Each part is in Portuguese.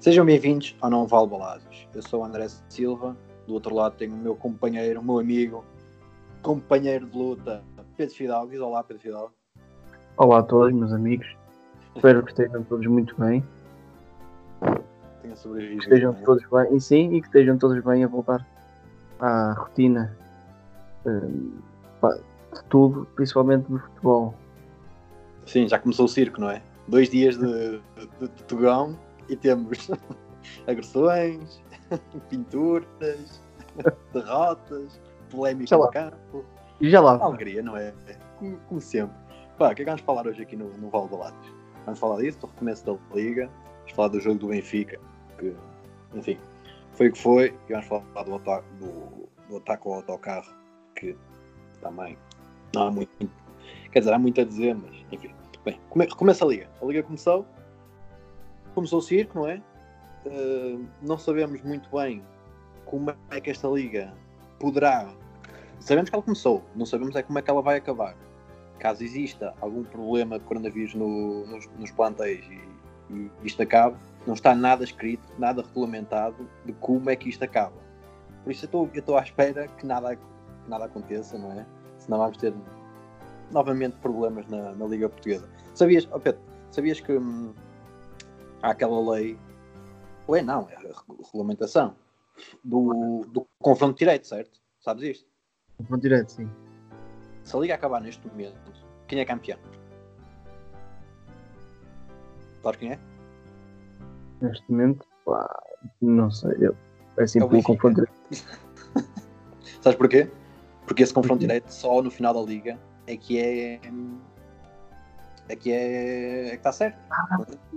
Sejam bem-vindos ao Não Vale Balados. Eu sou o André Silva, do outro lado tenho o meu companheiro, o meu amigo, companheiro de luta, Pedro Fidalgo. Diz olá, Pedro Fidalgo. Olá a todos, meus amigos. Espero que estejam todos muito bem. Tenha Que sobrevivido. estejam né? todos bem, e sim, e que estejam todos bem a voltar à rotina hum, de tudo, principalmente do futebol. Sim, já começou o circo, não é? Dois dias de, de, de Tugão e temos agressões, pinturas, derrotas, polémica no campo. E já lá, Alegria, não é? Como, como sempre. Pá, o que é que vamos falar hoje aqui no, no Val Balados? Vamos falar disso, do recomeço da Liga, vamos falar do jogo do Benfica, que, enfim, foi o que foi, e vamos falar do, ata- do, do ataque ao autocarro, que também não há muito, quer dizer, há muito a dizer, mas enfim. Bem, come, começa a Liga. A Liga começou, começou o circo, não é? Uh, não sabemos muito bem como é que esta Liga poderá Sabemos que ela começou, não sabemos é como é que ela vai acabar. Caso exista algum problema de coronavírus no- nos, nos plantéis e, e isto acabe, não está nada escrito, nada regulamentado de como é que isto acaba. Por isso eu estou- à espera que nada, que nada aconteça, não é? Senão vamos ter novamente problemas na, na Liga Portuguesa. Sabias, oh Pedro, sabias que hum, há aquela lei, lei não, é regulamentação do, do confronto direito, certo? Sabes isto? confronto direto, sim. Se a liga acabar neste momento, quem é campeão? Sabes quem é? Neste momento, pá, não sei, eu, é assim É pelo confronto direto. Sabes porquê? Porque esse confronto direto só no final da liga é que é. é que é. é que está certo.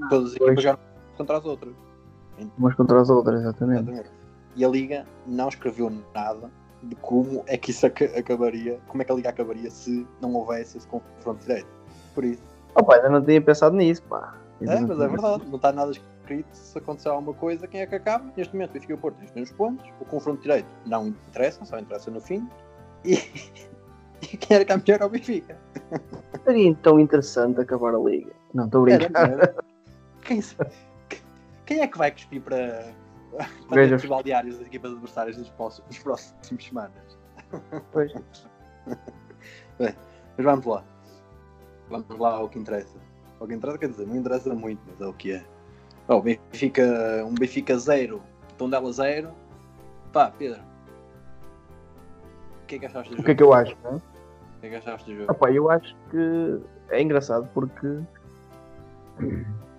Todas as equipas jogam contra as outras. Umas contra as outras, exatamente. Exatamente. E a liga não escreveu nada de como é que isso aca- acabaria, como é que a liga acabaria se não houvesse esse confronto direto. Por isso. Oh, pá, ainda não tinha pensado nisso, pá. É, mas é verdade, não está nada Se acontecer alguma coisa, quem é que acaba? Neste momento, o Benfica e o Porto têm os mesmos pontos. O confronto direito não interessa, só interessa no fim. E, e quem era campeão era o Benfica. Seria tão interessante acabar a liga. Não, estou era? Quem, quem é que vai cuspir para, para os balneários das equipas adversárias nos próximos, nos próximos semanas? Pois. Bem, mas vamos lá. Vamos lá ao que interessa. Ao que interessa, quer dizer, não interessa muito, mas é o que é. Oh, Benfica, um Benfica 0, Tondela 0. Pá, Pedro. O que é que achaste do jogo? O que é que eu acho, não é? O que é que achaste do jogo? Ah, eu acho que é engraçado porque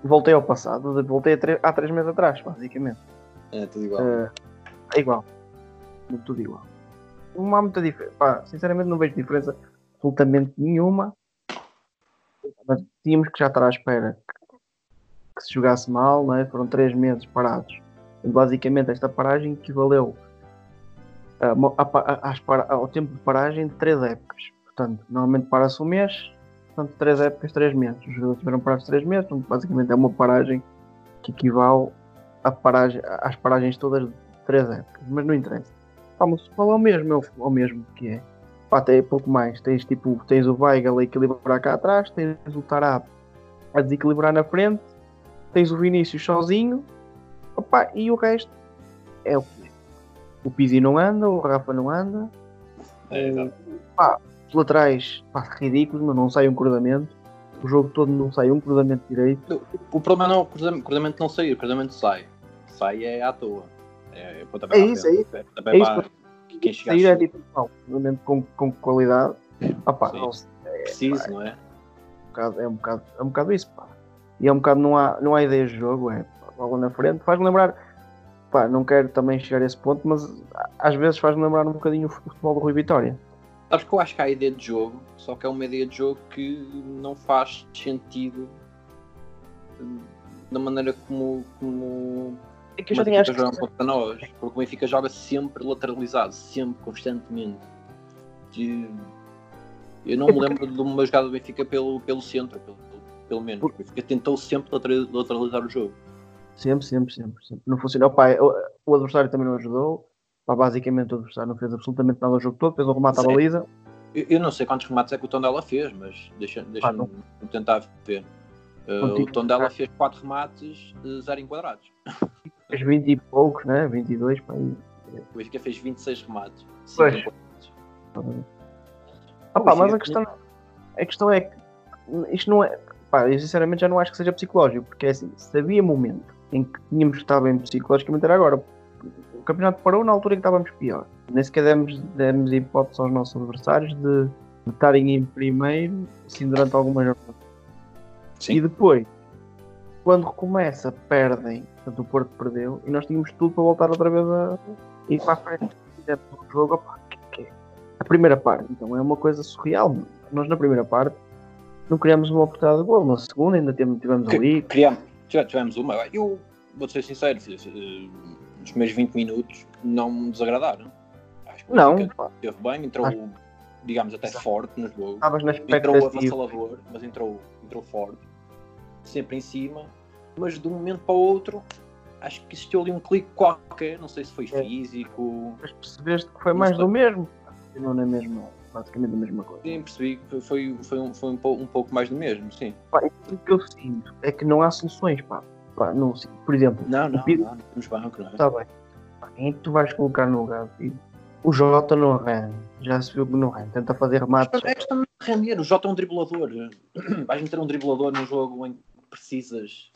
voltei ao passado, voltei há três meses atrás, basicamente. É, tudo igual. Eh, é igual. Tudo igual. Não há muita diferença. Pá, sinceramente não vejo diferença absolutamente nenhuma. Mas tínhamos que já estar à espera que, se jogasse mal, não é? Foram três meses parados. E, basicamente esta paragem equivaleu a a a- ao tempo de paragem de três épocas. Portanto, normalmente para-se um mês, portanto, três épocas, três meses. Os jogadores tiveram parados três meses, portanto, basicamente é uma paragem que equivale a paragem, às paragens todas de três épocas, mas não interessa. Pá, o futebol é o mesmo, é o, é mesmo que é. Pá, tem pouco mais. Tens tipo, tens o Weigl a equilibrar cá atrás, tens o Tarap a desequilibrar na frente, tens o Vinícius sozinho, opá, e o resto é o que é. O Pizzi não anda, o Rafa não anda, É, exato. os laterais, pá, ridículos, mas não sai um cruzamento. O jogo todo não sai um cruzamento direito. O problema não é o cruzamento, cruzamento não sair, o cruzamento sai. Sai é à toa. É, é, É isso, é isso. É, É isso para- quem chegar Sair é tipo, não, cruzamento com, com qualidade. Sim. não, sei, preciso, não é? um bocado- é, um bocado, é um bocado isso, pá. E é um bocado, não há, não há ideia de jogo, é logo na frente. Faz-me lembrar, pá, não quero também chegar a esse ponto, mas às vezes faz-me lembrar um bocadinho o futebol do Rui Vitória. Sabes que eu acho que há ideia de jogo, só que é uma ideia de jogo que não faz sentido hum, da maneira como, como É que eu já tinha acho jogam contra nós. Porque o Benfica joga sempre lateralizado, sempre, constantemente. E eu não É me lembro de uma jogada do Benfica pelo, pelo centro, pelo, pelo menos. Por- Benfica tentou sempre lateral- lateralizar o jogo. Sempre, sempre, sempre, sempre. Não funcionou. Pá, o, adversário também não ajudou. Basicamente o adversário não fez absolutamente nada o jogo todo, fez o remate à Sim. baliza. Eu, eu não sei quantos remates é que o Tondela fez, mas deixa- deixa-me não. tentar ver. Uh, o Tondela fez 4 remates, 0 enquadrados. Fez 20 e poucos, né? 22 para aí. O Benfica fez 26 remates, 5 Pois. enquadrados. Ah, pá, mas Benfica a questão, a questão é que isto não é. Pá, eu sinceramente já não acho que seja psicológico, porque é assim, se havia momento em que tínhamos que estar bem psicologicamente era agora. O campeonato parou na altura em que estávamos pior. Nem sequer demos, demos hipótese aos nossos adversários de, de estarem em primeiro, assim, durante algumas jornadas. Sim. E depois, quando recomeça, perdem. Portanto, o Porto perdeu e nós tínhamos tudo para voltar outra vez a ir para a frente. Fizemos um jogo, opá, que, que é? A primeira parte, então, é uma coisa surreal. Nós, na primeira parte, não criamos uma oportunidade de gol. Na segunda, ainda tivemos, Que- ali. Criamos, tive- tivemos uma. Eu vou ser sincero, eh, nos primeiros 20 minutos não me desagradaram. Acho que Não, esteve bem, entrou, Acho- digamos, até Exato. forte no jogo. estavas na Entrou avassalador, mas entrou, entrou forte, sempre em cima. Mas de um momento para o outro, acho que existiu ali um clique qualquer. Não sei se foi É. físico. Mas percebeste que foi mais do mesmo. Não é mesmo, basicamente a mesma coisa. Sim, percebi que foi, foi, um, foi um, pou- um pouco mais do mesmo, sim. Pá, o que eu sinto é que não há soluções, pá. Pá, não, por exemplo, Não, não, Pires- não, não temos não? Está bem. Pá, Quem é que tu vais colocar no lugar? filho? O Jota não arranha. Já se viu que não arranha. Tenta fazer remates. É questão de render. O Jota é um driblador. Vais meter um driblador num jogo em que precisas.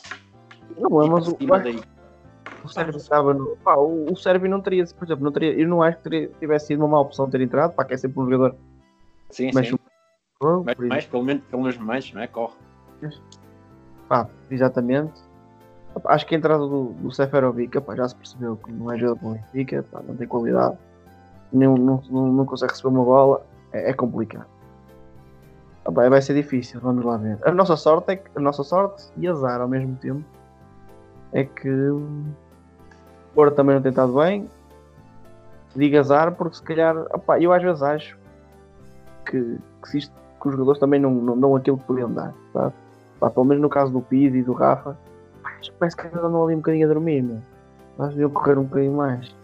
Não é, mas o, daí. O Sérvio estava no. Pá, o, o Sérvio não teria, por exemplo, não teria, eu não acho que teria, tivesse sido uma má opção ter entrado. Pá, que é sempre um jogador Sim, mas sim. Mas, mais, pelo menos, pelo menos mais, não é? Corre. Pá, exatamente. Acho que a entrada do, do Seferovic, pá, já se percebeu que não é jogador para o Benfica, não tem qualidade, não, não, não, consegue receber uma bola, é, é complicado. Ah, pá, vai ser difícil, vamos lá ver. A nossa sorte é que a nossa sorte e azar ao mesmo tempo é que Porto também não tem estado bem. Digo azar porque se calhar, opá, eu às vezes acho que, que, isto- que os jogadores também não, não dão aquilo que podiam dar, sabe? Pá, pelo menos no caso do Pizzi e do Rafa, acho que parece que eles andam ali um bocadinho a dormir, meu. Nós deviam correr um bocadinho mais.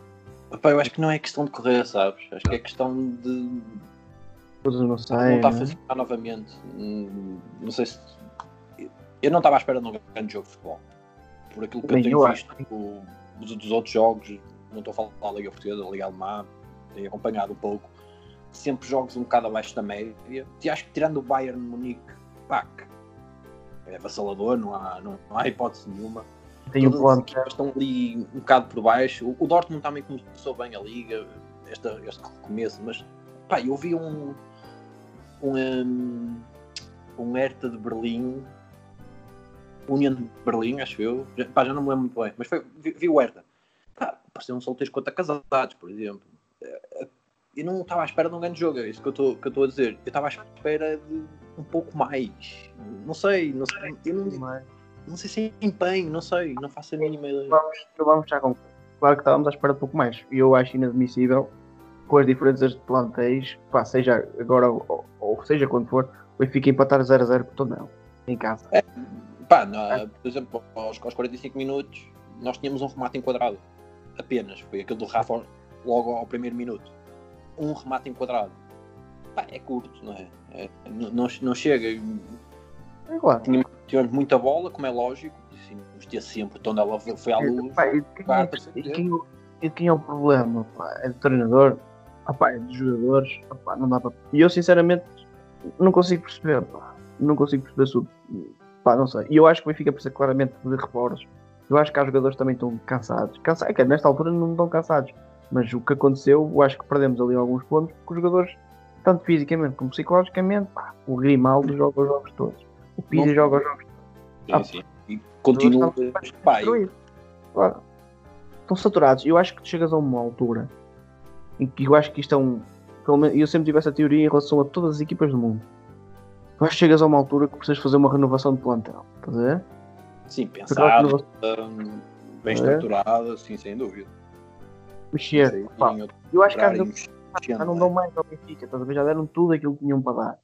Eu acho que não é questão de correr, sabes? Acho que é questão de Coisas não voltar saem. a né? funcionar novamente. Hum, Não sei se. Eu não estava à espera de um grande jogo de futebol. Por aquilo que Nem eu tenho eu visto o- dos, outros jogos, não estou a falar da Liga Portuguesa, da Liga Alemã, tenho acompanhado um pouco. Sempre jogos um bocado abaixo da média. E acho que tirando o Bayern de Munique, pá, é avassalador, não há, não, não há hipótese nenhuma. Tem um Todas as equipas estão ali um bocado por baixo. O, o Dortmund também começou bem a liga, esta, este começo, mas pá, eu vi um um, um, um Hertha de Berlim, Union de Berlim, acho eu. Já, pá, já não me lembro muito bem, mas foi, vi, vi o Hertha. Pá, pareciam solteiros contra casados, por exemplo. Eh, Eu não estava à espera de um grande jogo, é isso que eu estou a dizer. Eu estava à espera de um pouco mais. Não sei, não sei, eu não, não sei se é empenho, não sei, não faço a mínima ideia. vamos, vamos já com. Claro que estávamos à espera de pouco mais. E eu acho inadmissível, com as diferenças de plantéis, pá, seja agora ou, ou seja quando for, o Benfica empatar 0-0 com o Tondela, em casa. Pá, na- por exemplo, aos, aos 45 minutos, nós tínhamos um remate enquadrado. Apenas. Foi aquele do Rafa logo ao primeiro minuto. Um remate enquadrado. Pá, é curto, não é? É, não, não, não chega. É claro. Tínhamos, tivemos muita bola, como é lógico. E sim, nos dias sempre. Então ela foi à luz. Pá, e quem, Pá, é, e quem, e quem é o problema? Pá? É do treinador? Ah, pá, é dos jogadores? Ah, pá, não dá para. E eu sinceramente não consigo perceber. Pá. Não consigo perceber se o- Pá, não sei. E eu acho que o Benfica precisa claramente de reforços. Eu acho que há jogadores que também estão cansados. Cansa... É que nesta altura não estão cansados. Mas o que aconteceu, eu acho que perdemos ali alguns pontos porque os jogadores, tanto fisicamente como psicologicamente, pá, o Grimaldo joga os jogos todos. O Pizzi Não- joga os jogos Sim, Ah, sim. E continua. Claro. Estão saturados. Eu acho que chegas a uma altura em que eu acho que isto é um. Eu sempre tive essa teoria em relação a todas as equipas do mundo. Que chegas a uma altura que precisas fazer uma renovação de plantel. Estás a ver? sim, pensado, renovação- hum, bem É. estruturado, sim, sem dúvida. Mexer. Pá, Eu acho que às vezes mexendo, já não é? dão mais ao Benfica. Estás a ver? Já deram tudo aquilo que tinham para dar.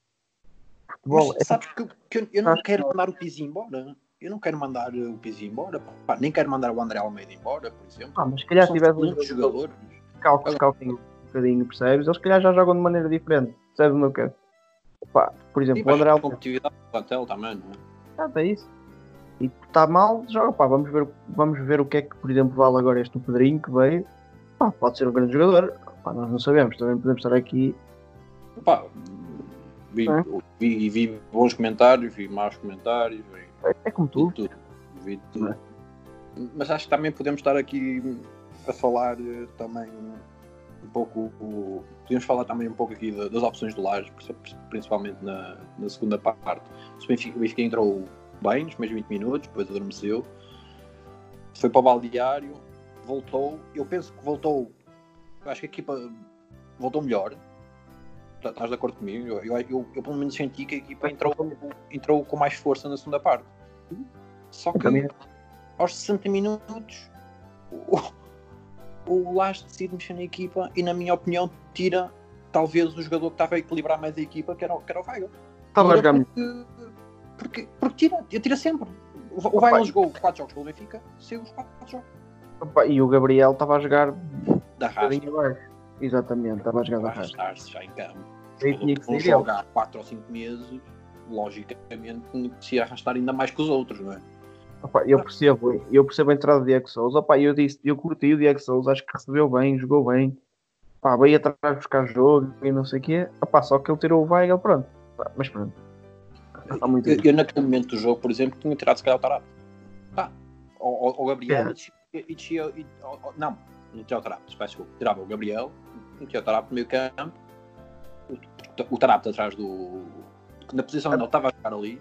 Futebol Mas é sabes que, eu- que eu, eu não quero mandar o Pizzi embora. Eu não quero mandar o Pizzi embora. Pá, nem quero mandar o André Almeida embora, por exemplo. pá, mas se calhar tivesse um jogador- jogadores. Scout, scouting um bocadinho, percebes? Eles, se calhar, já jogam de maneira diferente. Percebes o meu quero? Pá, por exemplo, Sim, o André Almeida. competitividade do plantel também, não é? Ah, é isso. E está mal, joga. Pá, vamos ver, vamos ver o que é que, por exemplo, vale agora este Pedrinho que veio. Pá, pode ser um grande jogador. Pá, nós não sabemos. Também podemos estar aqui. Pá, vi, É. vi, vi bons comentários, vi maus comentários, vi, É, é como vi tu. tudo. Vi tudo. É. Mas acho que também podemos estar aqui a falar eh, também um pouco. o- Podemos falar também um pouco aqui da- das opções do Laje, principalmente na, na segunda parte. O Benfica, o Benfica entrou bem nos primeiros 20 minutos, depois adormeceu. Foi para o baldeário, voltou. Eu penso que voltou. Eu acho que a equipa voltou melhor. Tá- Estás de acordo comigo? Eu, eu, eu- eu pelo menos senti que a equipa entrou, entrou com mais força na segunda parte. Só que aos 60 minutos o, o Lage decide mexer na equipa e na minha opinião tira talvez o jogador que estava a equilibrar mais a equipa que era, o- que era o Weigl. Estava a jogar porque, porque, porque tira, eu tira sempre. O, o Weigl jogou 4 jogos pelo Benfica, saiu os 4 jogos Opa, E o Gabriel estava a jogar da raça. Exatamente, estava a jogar da raça. arrastar-se já em campo. Vão ele. jogar 4 ou 5 meses, logicamente se arrastar ainda mais que os outros, não é? Opa, eu percebo, eu percebo a entrada do Diego Souza. Opa, eu disse, eu curti o Diego Souza, acho que recebeu bem, jogou bem. Pá, veio atrás buscar jogo e não sei o quê. Opa, só que ele tirou o Weigel, pronto. Pá, Mas pronto. Eu, eu, naquele momento do jogo, por exemplo, tinha tirado se calhar o Tarap. Pá, o, Gabriel É. e e e- o- o- Não, não tinha o Tarap, peço desculpa. Tirava o Gabriel, metia o Tarap no meio campo, o, o Tarap atrás do. Na posição onde ele estava a jogar ali,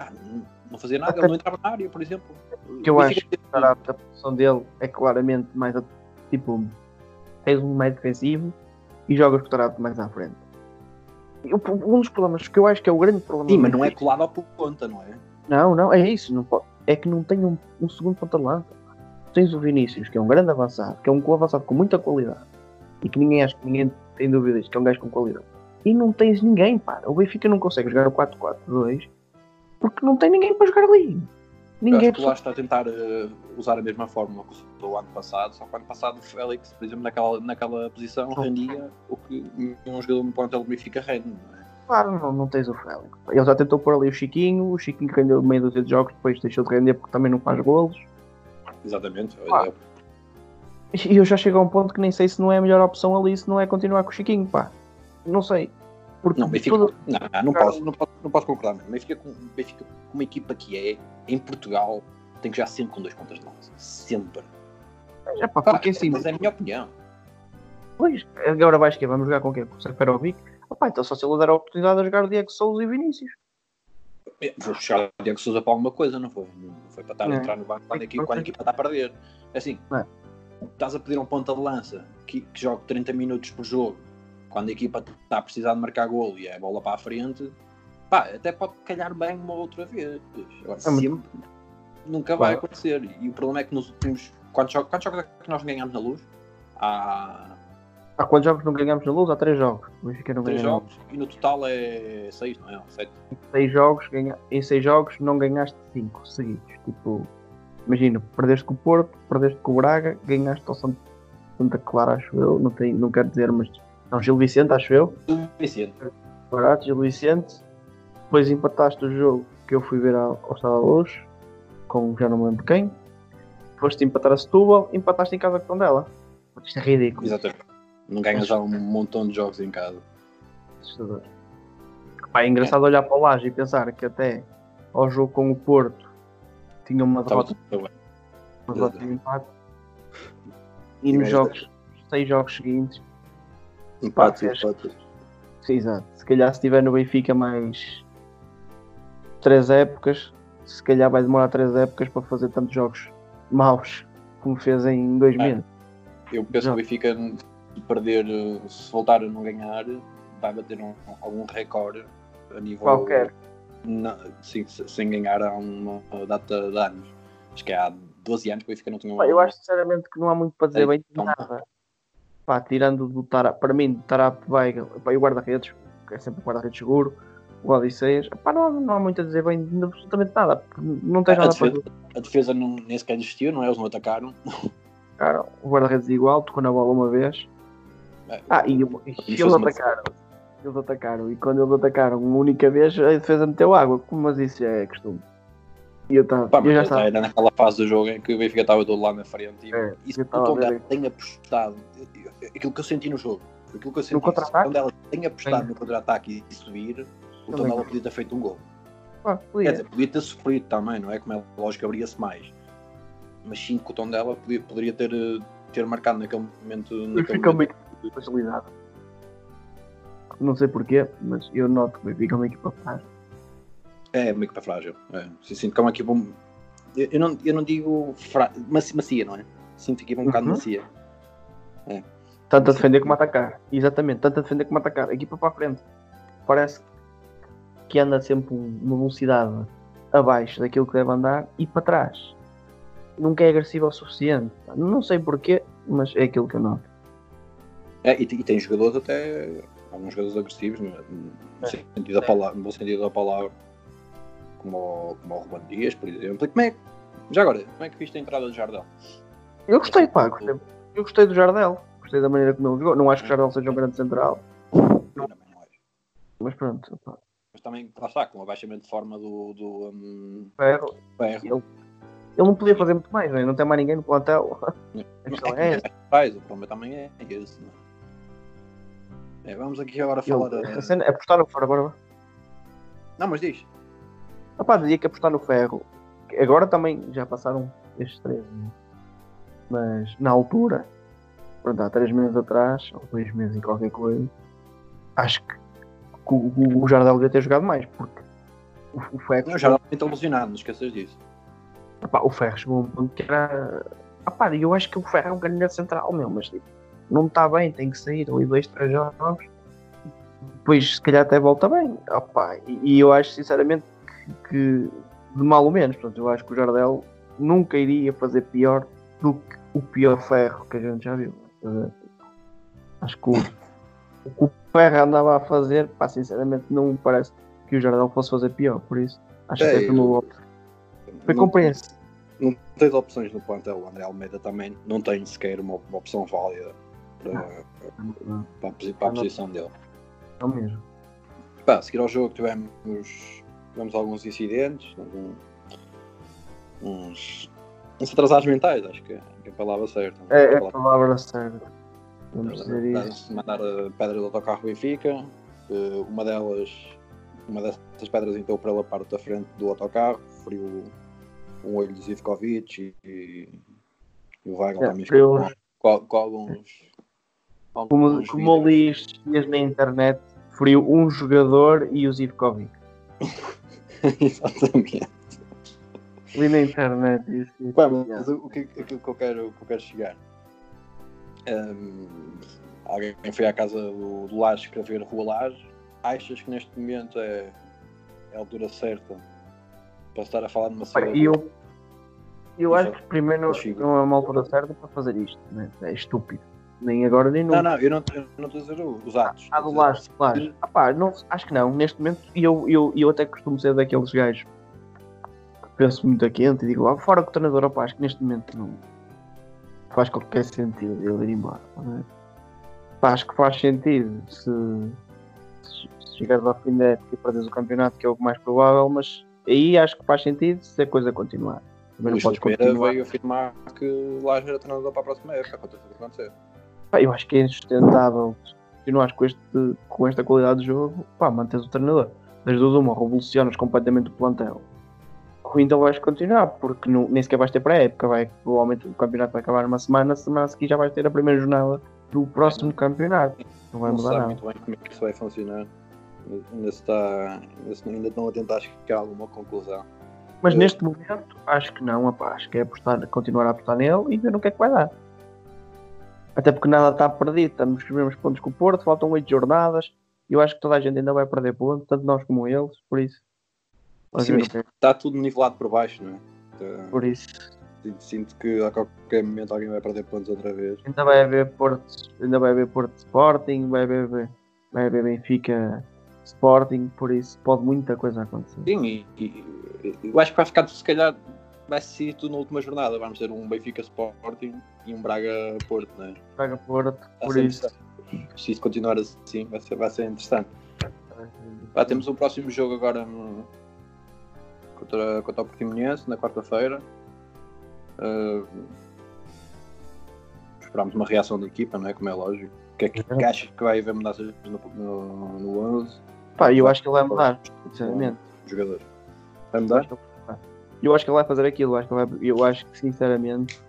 pá, não, não fazia nada, ele não entrava na área, por exemplo. que eu O acho que o Tarapte, a posição dele é claramente mais tipo tens um mais defensivo e jogas o mais à frente. O- um dos problemas que eu acho que é o grande problema Sim, mas não é colado ao ponta, não é? Não, não, é isso. Não pode. É que não tem um, um segundo ponta de lança. Tens o Vinícius, que é um grande avançado, que é um avançado com muita qualidade. E que ninguém acha que ninguém tem dúvidas que é um gajo com qualidade. E não tens ninguém, pá. O Benfica não consegue jogar o 4-4-2 porque não tem ninguém para jogar ali. Ninguém acho que Lage está a tentar eh, usar a mesma fórmula que usou o ano passado, só que o ano passado o Félix, por exemplo, naquela, naquela posição, rendia o que um jogador no plantel do Benfica rende, não é? Claro, não, não tens o Félix. Ele já tentou pôr ali o Chiquinho, o Chiquinho rendeu meio dúzia de jogos, depois deixou de render porque também não faz golos. Exatamente. E eu já chego a um ponto que nem sei se não é a melhor opção ali, se não é continuar com o Chiquinho, pá. Não sei. Porque Não, Benfica, tudo- não, não, posso, não posso, não posso concordar mesmo. Benfica, com, Benfica, com uma equipa que é, em Portugal, tem que jogar sempre com dois pontas de lança. Sempre. É pá, porque assim, Mas é a minha opinião. pois, agora vais que Vamos jogar com quem? Com o Seferovic? Opa, então só se ele der a oportunidade de jogar o Diego Souza e Vinícius. É, Vou puxar o Diego Souza para alguma coisa, não foi? Não foi para estar a É. entrar no banco quando a equipa, quando a equipa está a perder. É Assim, É. estás a pedir um ponta de lança que, que jogue 30 minutos por jogo, quando a equipa está a precisar de marcar golo e é a bola para a frente, pá, até pode calhar bem uma outra vez. Agora, É muito- sempre nunca vai Claro. acontecer. E o problema é que nos últimos. Quantos jogos, quantos jogos é que nós ganhamos na luz? Há Há quantos jogos não ganhamos na luz? Há três jogos. Não três jogos e no total é seis, não é? Sete. seis jogos, ganha... em seis jogos não ganhaste cinco seguidos. Tipo, imagina, perdeste com o Porto, perdeste com o Braga, ganhaste ao Sant- Santa Clara, acho eu, não, tenho, não quero dizer, mas não, Gil Vicente, acho eu, Suficiente. barato, Gil Vicente, depois empataste o jogo que eu fui ver ao, Estado Luz, com já não me lembro quem, foste empatar a Setúbal, empataste em casa com dela. Isto é ridículo. Exatamente. Não ganhas já um montão de jogos em casa. assustador. Pá, é engraçado olhar para o Laje e pensar que até ao jogo com o Porto tinha uma derrota, uma derrota e um empate. E nos jogos, seis jogos seguintes, Empates, Pá, empates. sim, exato. Se calhar se estiver no Benfica mais três épocas, se calhar vai demorar três épocas para fazer tantos jogos maus como fez em dois É. meses. Eu penso Não. que o Benfica, se perder, se voltar a não ganhar, vai bater um, algum recorde a nível. Qualquer. Na, sim, se- sem ganhar há uma data de anos. Acho que há 12 anos que o Benfica não tinha Pá, eu acho sinceramente que não há muito para dizer É, bem de nada. Pá, tirando do Tarap, para mim, do Tarap Weigl, pá, e o guarda-redes, que é sempre o guarda-redes seguro, o Odisseias, pá, não, há- não há muito a dizer bem absolutamente nada. Não tens A nada para defesa, a defesa não, nem sequer existiu, não é? Eles não atacaram. atacaram. O guarda-redes igual, tocou na bola uma vez. É, Ah, e, e eles uma- atacaram. Eles atacaram. E quando eles atacaram uma única vez, a defesa meteu água. Mas isso é costume. E eu, tava, Pá, eu já estava. era naquela fase do jogo em que o Benfica estava todo lá na frente e, É, e se o Tondela tem apostado, aquilo que eu senti no jogo, aquilo que eu senti, se o? Tondela tem apostado Tem. no contra-ataque e subir, o Tondela podia ter feito um gol. Quer podia. dizer, podia ter sofrido também, não é? Como é lógico, abria-se mais. Mas sim que o Tondela podia, poderia ter, ter marcado naquele momento. Naquele fica uma equipa facilitada. Não sei porquê, mas eu noto que fica uma equipa fácil. É, uma equipa frágil. É. Sinto que é uma equipa. Eu, não, eu não digo fra... macia, macia, não é? Sinto que a equipa um bocado Uhum. macia. Tanto a defender como a atacar. Exatamente, tanto a defender como a atacar. A equipa para a frente. Parece que anda sempre um- uma velocidade abaixo daquilo que deve andar e para trás. Nunca é agressivo o suficiente. Não sei porquê, mas é aquilo que eu noto. É, e, e tem jogadores até. Alguns jogadores agressivos, no, no sentido da palavra, no bom sentido da palavra, como o, como o Ruben Dias, por exemplo. E como é, já agora, como é que viste a entrada do Jardel? Eu gostei, pá, gostei. Eu gostei do Jardel. Gostei da maneira como ele jogou. Não acho que o Jardel seja um grande central, não acho. mas pronto. Pá. Mas também, lá está, com o abaixamento de forma do, do um, Ferro, Ferro. ele, ele não podia fazer muito mais, né? não tem mais ninguém no plantel. A questão é essa. Faz, o problema também é esse. Não é? É, vamos aqui agora falar. Ele, essa a... cena, apostar no ferro agora. Não, mas diz. Rapaz, dizia que apostar no ferro. Agora também já passaram estes três, né? mas na altura, pronto, há três meses atrás, ou dois meses e qualquer coisa, acho que o, o, Jardel devia ter jogado mais, porque o, o ferro. O Jardel está lesionado, não esqueças disso. Epá, o Ferro chegou a um ponto que era. Epá, eu acho que o Ferro é um candidato central, meu, mas tipo, não está bem, tem que sair ali dois, três jogos. Depois, se calhar, até volta bem. Epá, e, e eu acho, sinceramente, que, de mal ou menos. Portanto, eu acho que o Jardel nunca iria fazer pior do que o pior Ferro que a gente já viu. Acho que o, o que o Ferro andava a fazer, pá, sinceramente, não me parece que o Jardel fosse fazer pior. Por isso, acho É, que sempre eu- no Foi compreensível. Não tens opções no plantel. O André Almeida também não tem sequer uma, uma opção válida para, para, a, para a posição dele. Não mesmo. Pá, a seguir ao jogo tivemos, tivemos alguns incidentes, uns, uns atrasados mentais, acho que é, que é a palavra certa. É, é A palavra certa. Vamos dizer isso. Mandar a pedra do autocarro Benfica, eh, uma delas, uma dessas pedras entrou pela parte da frente do autocarro, feriu um olho do Zivkovic e, e o Weigl É, também com, com alguns. Como, alguns como li estes dias na internet, feriu um jogador e o Zivkovic. Exatamente. Li na internet isso. isso. Pá, mas o, o que, aquilo que eu quero, que eu quero chegar. Hum, alguém foi à casa do, do Laje escrever Rua Laje. Achas que neste momento é, é a altura certa para estar a falar de uma Pá, cidade? E eu, eu acho que primeiro não, não é uma altura certa para fazer isto. Né? É estúpido. Nem agora nem Não, nunca. não, eu não eu não estou a dizer os atos. Ah, do do Laje. Ah, pá, não, acho que não. Neste momento, e eu, eu, eu até costumo ser daqueles gajos que penso muito a quente e digo logo, fora com o treinador, opá, acho que neste momento não faz qualquer sentido ele ir embora. ver? Pá, acho que faz sentido se, se, se chegares ao fim da época e perdes o campeonato, que é o mais provável, mas aí acho que faz sentido se a coisa continuar. Também não podes continuar. veio afirmar que Laje era treinador para a próxima época. Aconteça o que acontecer. Pá, eu acho que é insustentável se continuares com, este, com esta qualidade de jogo, pá, mantens o treinador. Das duas, uma, revolucionas completamente o plantel. Ou então vais continuar, porque não, nem sequer vais ter para a época. Vai, provavelmente o campeonato vai acabar numa semana, semana a seguir já vais ter a primeira jornada do próximo campeonato. Não vai Não mudar sabe nada. muito bem como é que isso vai funcionar. Ainda, está, ainda, estão a tentar chegar a alguma conclusão. Mas Eu- neste momento, acho que não, opá, acho que é apostar, continuar a apostar nele e ver no que é que vai dar. Até porque nada está perdido, estamos nos mesmos pontos com o Porto, faltam oito jornadas. Eu acho que toda a gente ainda vai perder pontos, tanto nós como eles, por isso. Sim, que é. está tudo nivelado por baixo, não é? Então, Por isso, sinto- Sinto que a qualquer momento alguém vai perder pontos outra vez. ainda vai haver Porto, ainda vai haver Porto Sporting, vai haver, vai haver Benfica Sporting, por isso pode muita coisa acontecer. Sim, e, e- eu acho que vai ficar se calhar vai ser tudo na última jornada. Vamos ter um Benfica Sporting e um Braga Porto, né? Braga Porto, por isso. Se isso continuar assim, vai ser, vai ser interessante. Pá, temos o próximo jogo agora no- contra, contra o Portimonense, na quarta-feira. Uh, esperamos uma reação da equipa, não é? Como é lógico. O que é que, que achas que vai haver mudanças no, no, no 11? Pá, eu acho que ele vai mudar, sinceramente. Jogador. Vai mudar? Eu acho que ele vai fazer aquilo. Eu acho que, vai- eu acho que sinceramente,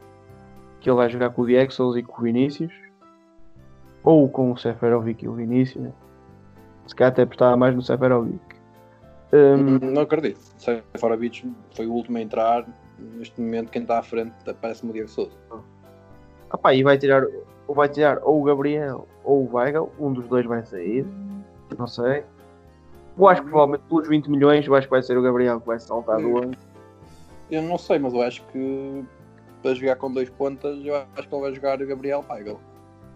que ele vai jogar com o Diego Souza e com o Vinícius. Ou com o Seferovic e o Vinícius. Se calhar até apostava mais no Seferovic. Hum, Não acredito. Seferovic foi o último a entrar. Neste momento, quem está à frente parece-me o Diego Souza. ah pá, e vai tirar, ou vai tirar ou o Gabriel ou o Weigl. Um dos dois vai sair. Não sei. Eu acho que provavelmente pelos 20 milhões, eu acho que vai ser o Gabriel que vai saltar do 11. Eu não sei, mas eu acho que para jogar com dois pontas, eu acho que ele vai jogar o Gabriel Weigl.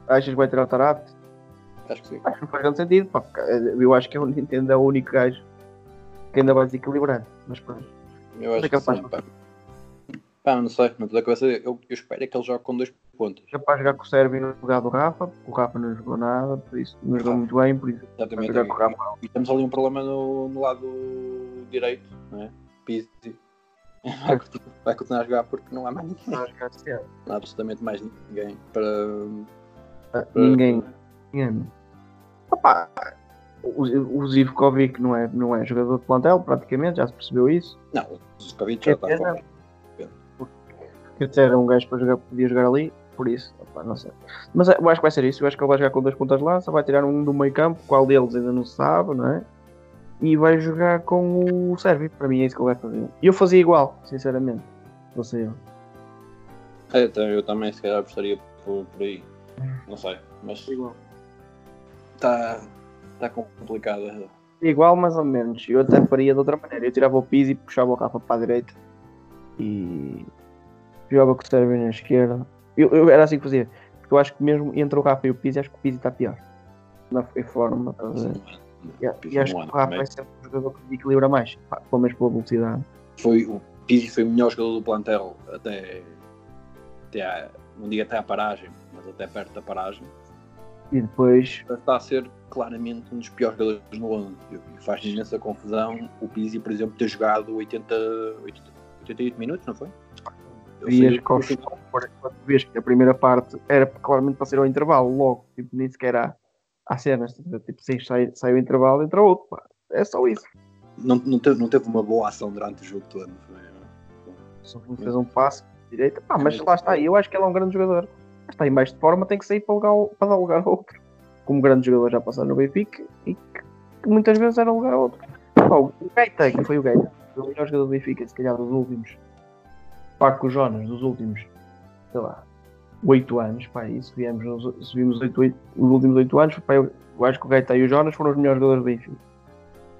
Achas que vai tirar o Tarapte? Acho que sim. Acho que não faz grande sentido. Pá, eu acho que o Nintendo é o único gajo que ainda vai desequilibrar. Mas pronto. Eu Mas acho é que sim, pá. Pá, não sei, não estou a cabeça. Eu, eu espero é que ele jogue com dois pontas. capaz de jogar com o Sérvio no lugar do Rafa, porque o Rafa não jogou nada, por isso não jogou muito bem, por isso Exatamente. E temos ali um problema no, no lado direito, não é? Pizzi. Vai continuar, vai continuar a jogar porque não há mais ninguém. Não há absolutamente mais ninguém para. Ah, Ninguém. Ninguém. Opa, o, o Zivkovic não é, não é jogador de plantel, praticamente, já se percebeu isso. Não, o Zuskovic já está Quer fora. Que até era um gajo para jogar, podia jogar ali, por isso, opa, não sei. Mas eu acho que vai ser isso. Eu acho que ele vai jogar com dois pontas de lança, vai tirar um do meio campo, qual deles ainda não se sabe, não é? E vai jogar com o Sérvio. Para mim é isso que ele vai fazer. E eu fazia igual, sinceramente. Você eu. É, então, eu também se calhar apostaria por, por aí. Não sei, mas Igual. está tá complicado. Igual, mais ou menos. Eu até faria de outra maneira. Eu tirava o Pizzi e puxava o Rafa para a direita e jogava com o Sérvio na esquerda. Eu, eu era assim que fazia. Porque eu acho que mesmo entre o Rafa e o Pizzi, acho que o Pizzi está pior. Na forma, estás a ver? E, e acho que o Rafa é sempre um jogador que equilibra mais, pelo menos pela velocidade. Foi, o Pizzi foi o melhor jogador do plantel até, até à, não digo até à paragem, mas até perto da paragem. E depois, Está a ser claramente um dos piores jogadores no 11. E faz imensa confusão o Pizzi, por exemplo, ter jogado 80, 80 88 minutos, não foi? Vias vês que a primeira parte era claramente para ser ao intervalo, logo, tipo, nem sequer há, há cenas, tipo, se sai, sai o intervalo, entra outro, pá. É só isso. não, não, teve, não teve uma boa ação durante o jogo todo. foi? Só fez um passe de direita, pá, mas lá está, eu acho que ele é um grande jogador. Está em baixo de forma, tem que sair para, lugar, para dar lugar a outro. Como grande jogador já passou no Benfica e que, que muitas vezes era lugar a outro. Pá, o Gaita, que foi o Gaita, foi o melhor jogador do Benfica, se calhar dos últimos. Pá, com o Jonas, dos últimos, sei lá, 8 anos, pá, e subimos, nos- subimos oito, oito, os últimos 8 anos, pá, eu, eu acho que o Gaita e o Jonas foram os melhores jogadores do Benfica.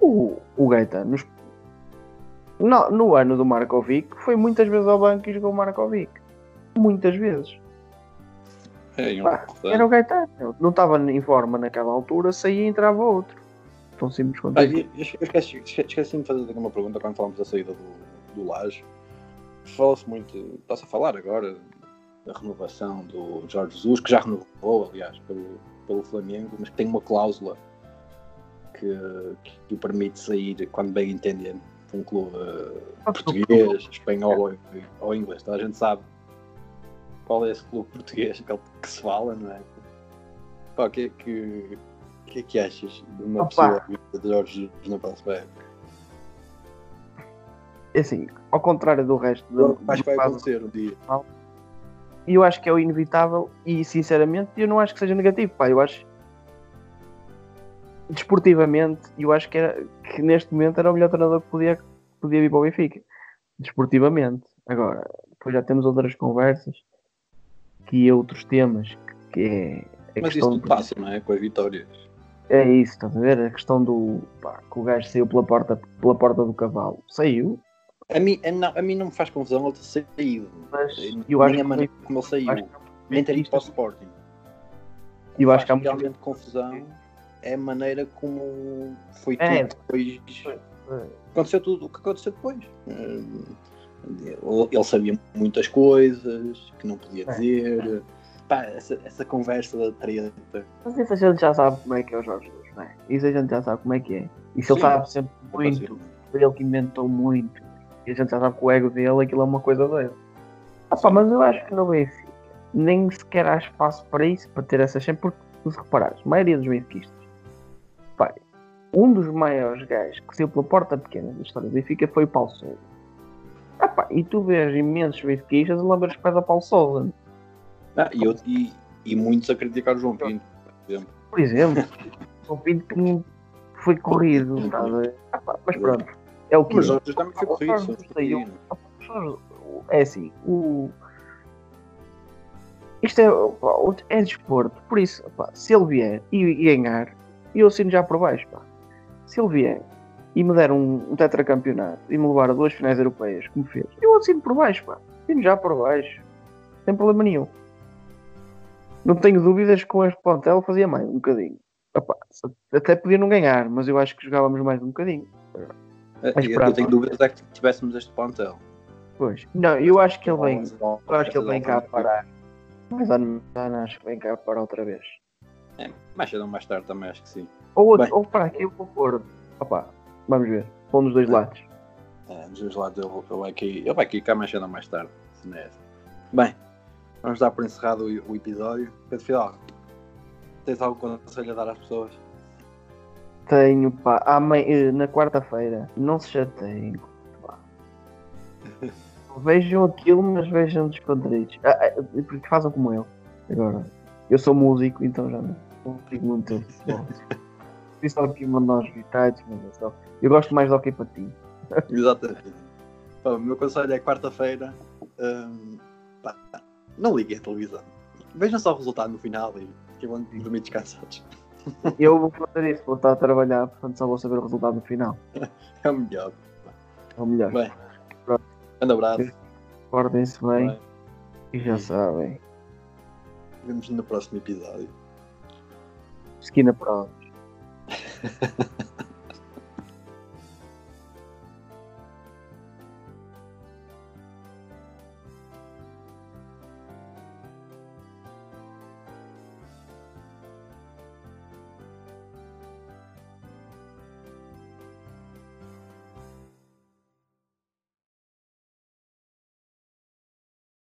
O, o Gaita, nos no, no ano do Markovic, foi muitas vezes ao banco e jogou o Markovic. Muitas vezes. É, Pá. Era o Gaetano. Não estava em forma naquela altura, saía e entrava outro. Tão simples quanto Ah, isso. eu esqueci, esqueci de fazer uma pergunta quando falamos da saída do, do Laje. Fala-se muito, está-se a falar agora da renovação do Jorge Jesus, que já renovou, aliás, pelo, pelo Flamengo, mas que tem uma cláusula que, que o permite sair quando bem entender para um clube eh, português, espanhol ou, ou inglês. Toda a gente sabe qual é esse clube português que, que se fala, não é? Pá, o que é que, que, é que achas de uma Opa. vinda de Jorge Jesus na próxima época? É assim, ao contrário do resto do, Acho que do vai acontecer um dia. Eu acho que é o inevitável e sinceramente eu não acho que seja negativo, pá, eu acho desportivamente, eu acho que, era, que neste momento era o melhor treinador que podia, podia vir para o Benfica. Desportivamente. Agora, depois já temos outras conversas que outros temas que é a Mas questão isso passa, não é? Com as vitórias. É isso, estás a ver? A questão do pá, que o gajo saiu pela porta, pela porta do cavalo. Saiu, A mim, a, não, a mim não me faz confusão ele ter saído. mas eu acho a que maneira como ele saiu. que- Nem ter ido para o Sporting. eu acho que há realmente confusão é a maneira como foi É. tudo depois. Aconteceu tudo o que aconteceu depois. Hum, Ele sabia muitas coisas que não podia É. dizer. Pá, essa, essa conversa da treta. Mas isso a gente já sabe como é que é o Jorge Jesus, não é? Isso a gente já sabe como é que é. Isso ele Sim. sabe sempre muito. Foi ele que inventou muito. E a gente já sabe que o ego dele aquilo é uma coisa doida. Ah, pá, mas eu acho que no Benfica nem sequer há espaço para isso, para ter essa sempre, porque se reparares, a maioria dos benfiquistas, pá, um dos maiores gajos que saiu pela porta pequena da história do Benfica foi o Paulo Sousa. Ah, pá, e tu vês imensos benfiquistas a lamber os pés ao Paulo Sousa. Ah, e, eu- e- e muitos a criticar o João Pinto, por exemplo. Por exemplo, o Pinto que foi corrido, ver? Ah, pá, mas pronto, é o que Mas é. outros também foi saiu. corrido. É assim, o... isto é, é desporto, por isso, pá, se ele vier e, ganhar, eu assino já por baixo. Pá. Se ele vier e me der um, um tetracampeonato e me levar a duas finais europeias, como fez, eu assino por baixo, pá. assino já por baixo, sem problema nenhum. Não tenho dúvidas que com este plantel fazia mais um bocadinho. Epá, até podia não ganhar, mas eu acho que jogávamos mais um bocadinho. Mas Eu, eu tenho dúvidas é que tivéssemos este plantel. Pois. Não, eu acho que ele vem. Eu Eu acho que ele vem cá parar. Mas ano, acho que vem cá parar outra vez. É, mais cedo ou mais tarde também acho que sim. Ou, outro, Bem. ou para aqui eu vou pôr. Opa, vamos ver. Pôr nos dois lados. É, dos dois lados ele, ele, vai aqui, ele vai aqui cá mais cedo ou mais tarde. Se não é essa. Bem, vamos dar por encerrado o, o episódio. Pedro Fidalgo, tens algum conselho a dar às pessoas? Tenho, pá, amanhã, eh, na quarta-feira. Não se chateiem. pá. Vejam aquilo, mas vejam descontraídos. Ah, ah, porque façam como eu. Agora, eu sou músico, então já não, não digo muito só aqui mandar uns vitais, mas é só. Eu gosto mais do que para ti. Exatamente. O meu conselho é quarta-feira. hum, não liguem a televisão. Vejam só o resultado no final e que vão dormir descansados. Eu vou fazer isso, vou estar a trabalhar, portanto só vou saber o resultado no final. É o melhor. É o melhor. Bem, grande abraço. Portem-se bem Bem, e já sabem. Vemos no próximo episódio. Esquina para onde?